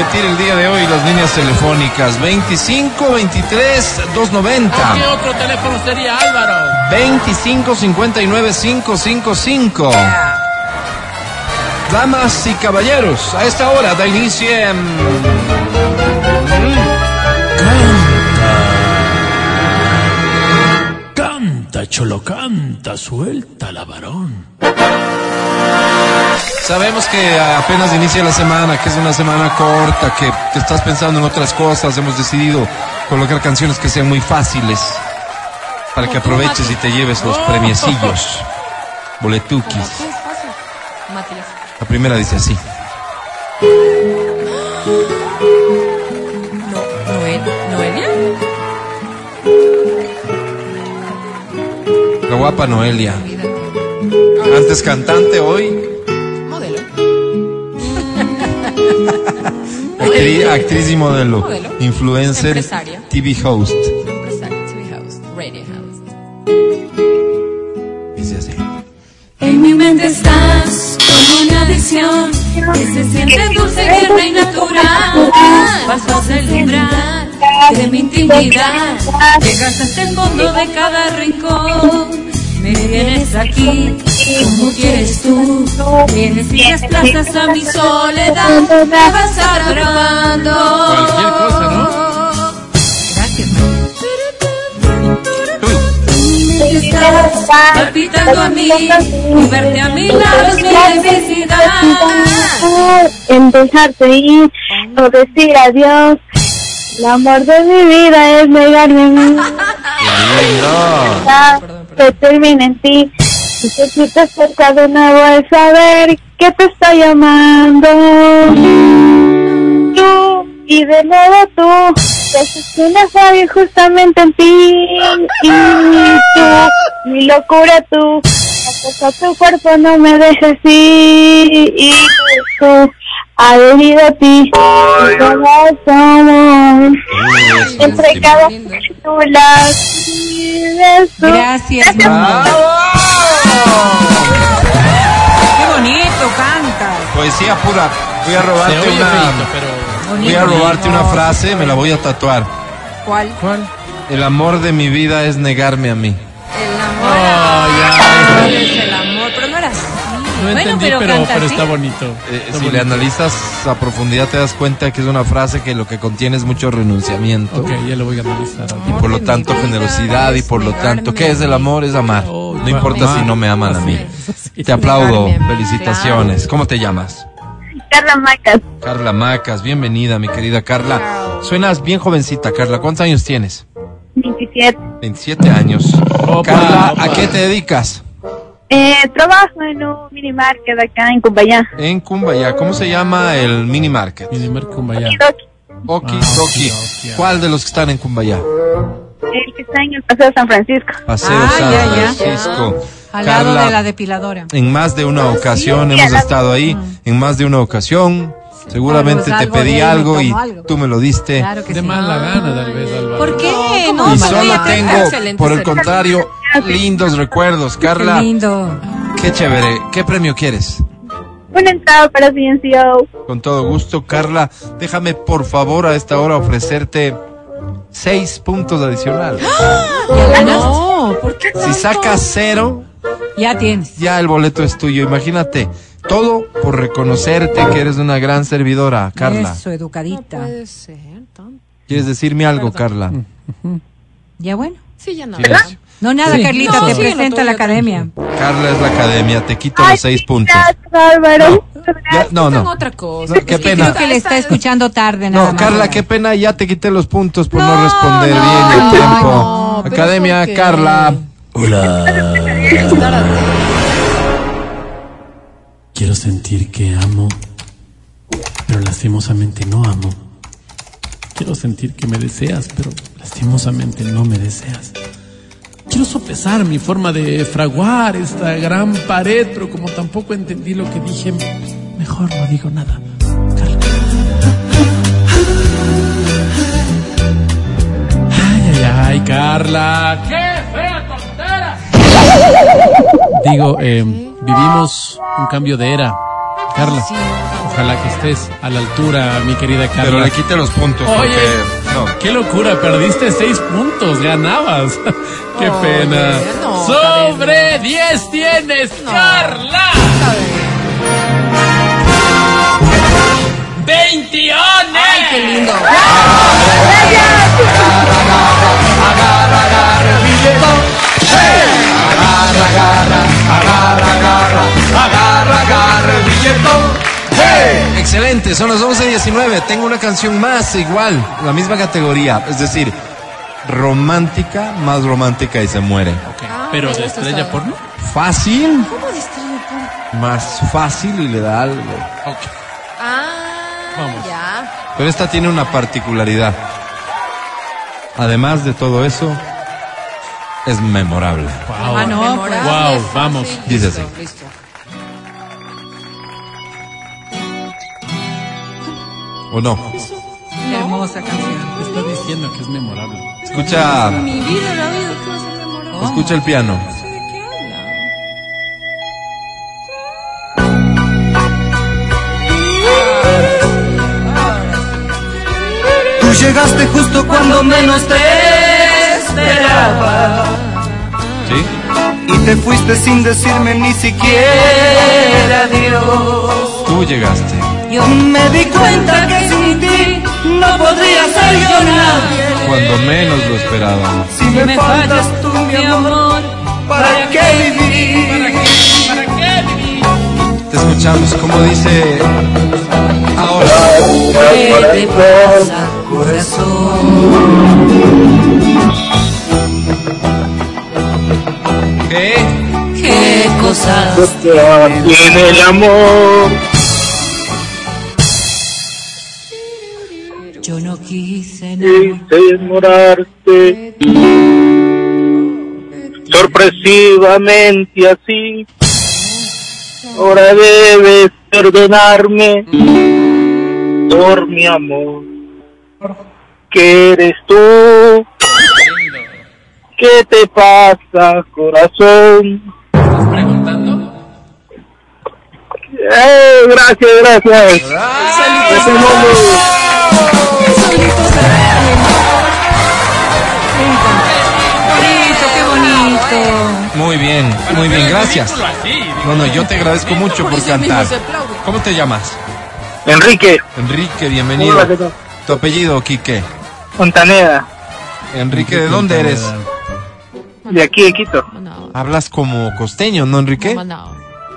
repetir el día de hoy las líneas telefónicas 25 23 290. ¿Qué otro teléfono sería Álvaro? 25 59 555. Damas y caballeros, a esta hora da inicio en... Canta, cholo, canta, suelta la varón. Sabemos que apenas inicia la semana, que es una semana corta, que, que estás pensando en otras cosas. Hemos decidido colocar canciones que sean muy fáciles para que aproveches y te lleves los premiecillos. Boletukis. Es fácil. Matías. La primera dice así. No, Noel, Noelia. La guapa Noelia. Antes cantante, hoy actri- actriz y modelo. Modelo. Influencer. Empresaria. TV host. Empresaria, TV House, Radio House. Dice así. En mi mente estás como una adicción que se siente dulce, tierna y natural. Pasas el umbral de mi intimidad, llegas hasta el fondo de cada rincón. Me tienes aquí como quieres tú, vienes y desplazas a mi soledad. Me vas atrapando. Cualquier cosa, ¿no? Gracias, estás palpitando a mí y verte a mi lado es mi felicidad. en dejarte ir o decir adiós. El amor de mi vida es negarme a mí. Que termine en ti. Y te quitas cerca de nuevo al saber que te está llamando. Tú y de nuevo tú. Te asesinas a justamente en ti. Y tú, mi locura tú. Toca tu cuerpo, no me dejes ir. Y tú, adherido a ti. Como somos. Entre cada tú. Gracias, mamá. Qué bonito canta. Poesía pura. Voy a robarte una. feito, pero... Voy a robarte una frase, me la voy a tatuar. ¿Cuál? ¿Cuál? El amor de mi vida es negarme a mí. El amor. Oh, ya. No bueno, entendí, pero, pero, canta pero así. está bonito. Eh, Está si bonito. le analizas a profundidad te das cuenta que es una frase que lo que contiene es mucho renunciamiento. Ok, ya lo voy a analizar. Y por lo tanto generosidad y por lo tanto, ¿qué es el amor? Es amar. Oh, No importa si no me aman a mí. Te aplaudo, felicitaciones. ¿Cómo te llamas? Carla Macas, Carla Macas, bienvenida mi querida Carla. Suenas bien jovencita, Carla. ¿Cuántos años tienes? 27. 27 años. Opa, Carla, opa. ¿a qué te dedicas? Eh, trabajo en un mini market acá en Cumbayá. En Cumbaya. ¿Cómo se llama el mini market? Minimer Kumbaya. Oki, Ah, Toki. Oki, Oki. ¿Cuál de los que están en Cumbaya? El que está en el Paseo San Francisco. Paseo Ah, San ya, ya. Francisco. Al lado Carla, de la depiladora. en más de una ocasión sí, hemos estado ahí, en más de una ocasión. Seguramente te algo pedí algo me y algo. tú me lo diste. Claro que De sí. mala gana, tal vez, Álvaro. ¿Por qué? No, No, ¿cómo Y solo tengo, excelente por el contrario, lindos recuerdos. Qué Carla, lindo. qué chévere. ¿Qué premio quieres? Una entrada para CNCO. Con todo gusto, Carla. Déjame, por favor, a esta hora ofrecerte seis puntos adicionales. No, ¿por qué Si sacas cero, Ya tienes. ya el boleto es tuyo. Imagínate, todo por reconocerte que eres una gran servidora, Carla. Eso, educadita. Puede ser. ¿Quieres decirme algo, Carla? Ya bueno. Sí, ya no. Silencio. No, nada, Sí. Carlita, No, te sí, presento no, a la academia. Carla es la academia, te quito los seis puntos. Álvaro. Ya, no, Tengo no. otra cosa. Qué Es que pena. Creo que le está escuchando tarde nada No, más. Carla, qué pena, ya te quité los puntos por no, No, responder no, bien el tiempo. Academia. Carla. Hola. Quiero sentir que amo, pero lastimosamente no amo. Quiero sentir que me deseas, pero lastimosamente no me deseas. Quiero sopesar mi forma de fraguar esta gran pared, pero como tampoco entendí lo que dije, mejor no digo nada. Carla. Ay, ay, ay, Carla. ¡Qué fea tontera! Digo, eh, vivimos un cambio de era. Carla, ojalá que estés a la altura, mi querida Carla. Pero le quite los puntos Oye. porque no. Qué locura, perdiste seis puntos, ganabas. Qué pena. no, Sobre 10 tienes, Carla. 21. Ay, qué lindo. Excelente, son las 11.19. Tengo una canción más, igual, la misma categoría. Es decir, romántica, más romántica y se muere. Pero de estrella porno. Fácil, ¿Cómo distrae por- más fácil y le da algo. Ok. Ah, Vamos. ya. Pero esta tiene una particularidad. Además de todo eso, es memorable. Wow. Ah, no, memorable, Wow, fácil. vamos. Dice Listo, así. listo. ¿O no? Hermosa canción. Te está diciendo que es memorable. Escucha, Mi vida, la vida, ¿qué va a ser memorable? escucha el piano. No sé de qué habla. Tú llegaste justo cuando menos te esperaba ¿Sí? y te fuiste sin decirme ni siquiera adiós. Tú llegaste. Yo me di cuenta que sin ti no podría ser yo nadie. Cuando menos lo esperábamos. Si me faltas tú, mi amor, ¿para qué vivir? Te escuchamos, como dice ahora. ¿Qué te pasa, corazón? ¿Qué? ¿Qué cosas Tiene el amor. Yo no quise Quise enamorarte. Sorpresivamente así. Ahora debes perdonarme por mi amor. ¿Qué eres tú? ¿Qué te pasa, corazón? ¿Estás preguntando? Eh, gracias, gracias. Bonito, qué bonito. Muy bien, muy bien, gracias. No, no, yo te agradezco mucho por cantar. ¿Cómo te llamas? Enrique Enrique, bienvenido. Tu apellido, Quique. Fontaneda, Enrique, ¿de dónde eres? de aquí de Quito. Hablas como costeño, ¿no, Enrique?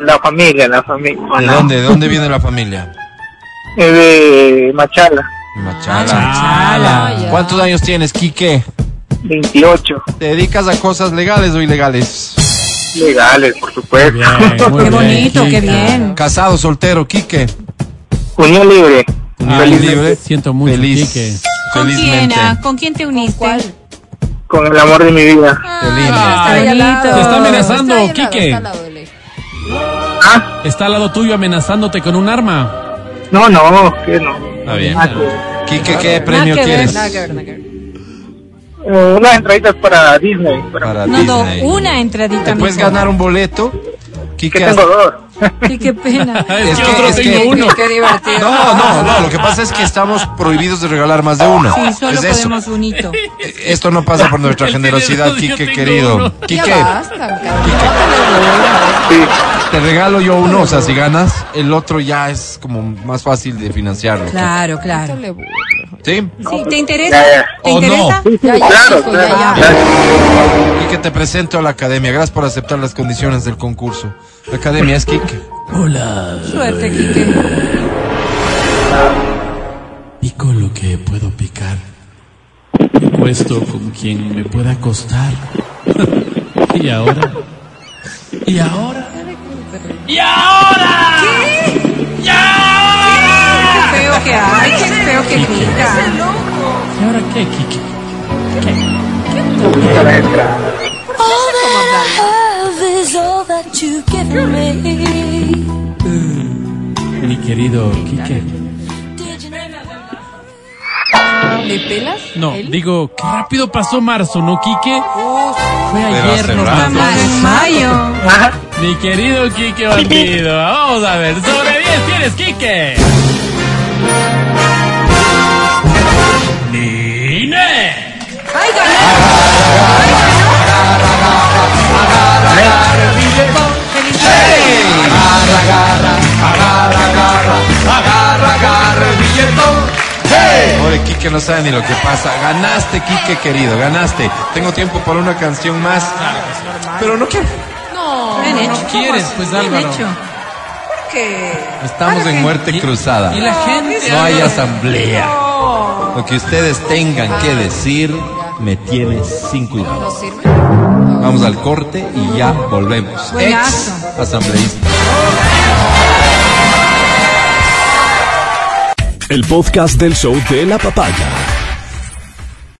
La familia, la familia. ¿De dónde? ¿De dónde viene la familia? De Machala, Machala. Ah, ya. ¿Cuántos años tienes, Quique? 28. ¿Te dedicas a cosas legales o ilegales? Legales, por supuesto. Bien, muy Qué bien, bonito, qué bien. Casado, soltero, Quique. Unión libre. Ah, Felizmente. libre. Siento mucho, Feliz. Quique. ¿Con quién? Felizmente. ah? ¿Con quién te uniste? ¿Cuál? Con el amor de mi vida. Qué lindo. Ah, Está ahí al lado. bonito. Te está amenazando, Está ahí al lado, Quique. está al lado de ley. Ah, Está al lado tuyo amenazándote con un arma. No, no, que no. Está bien. Ah, Quique, ¿qué premio que ver, quieres? Nada que ver, nada que ver. eh, unas entraditas para Disney. Para Para No, no, Disney. una entradita. ¿Te puedes ganar un boleto? Que Quique, tengo dos. Qué pena. Es, Es que que- otro es tengo que- uno. Qué divertido. No, no, no, lo que pasa es que estamos prohibidos de regalar más de uno. Sí, solo es eso. podemos un hito. Esto no pasa por nuestra generosidad, Quique querido. uno. Ya Quique, basta, cabrón. Sí. te regalo yo uno, o sea, si ganas, el otro ya es como más fácil de financiarlo. Claro, claro. ¿Sí? Sí, ¿te interesa? Ya, ya. ¿Te ¿O no? interesa? Ya, ya, Claro, hijo, ya, claro. ya. Ya. Quique, te presento a la academia. Gracias por aceptar las condiciones del concurso. La academia es Quique. Hola. Suerte, Quique. Pico lo que puedo picar. Me Puesto con quien me pueda acostar. y ahora. Y ahora. Y ahora. Que pica. ¿Y ahora qué, Kike? Love is all that you've given me. Mi querido Kike. ¿Le pelas? No, digo, qué rápido pasó marzo, ¿no, Kike? Fue ayer, no. En mayo. Mi querido Kike Bandido. Vamos a ver, sobre 10 tienes, Kike. ¡Bien! ¡Ay, Agarra, agarra, agarra, agarra, agarra el billetón. ¡Hey! Pobre Quique no sabe ni lo que pasa. Ganaste, Quique querido, ganaste. Tengo tiempo para una canción más. Pero no quiero. No, no quieres, pues Bien Álvaro. hecho. ¿Por qué? Estamos en muerte cruzada. Y la No gente. No hay asamblea. Lo que ustedes tengan que decir me tiene sin cuidado. Vamos al corte y ya volvemos. Ex asambleísta. El podcast del show de la papaya.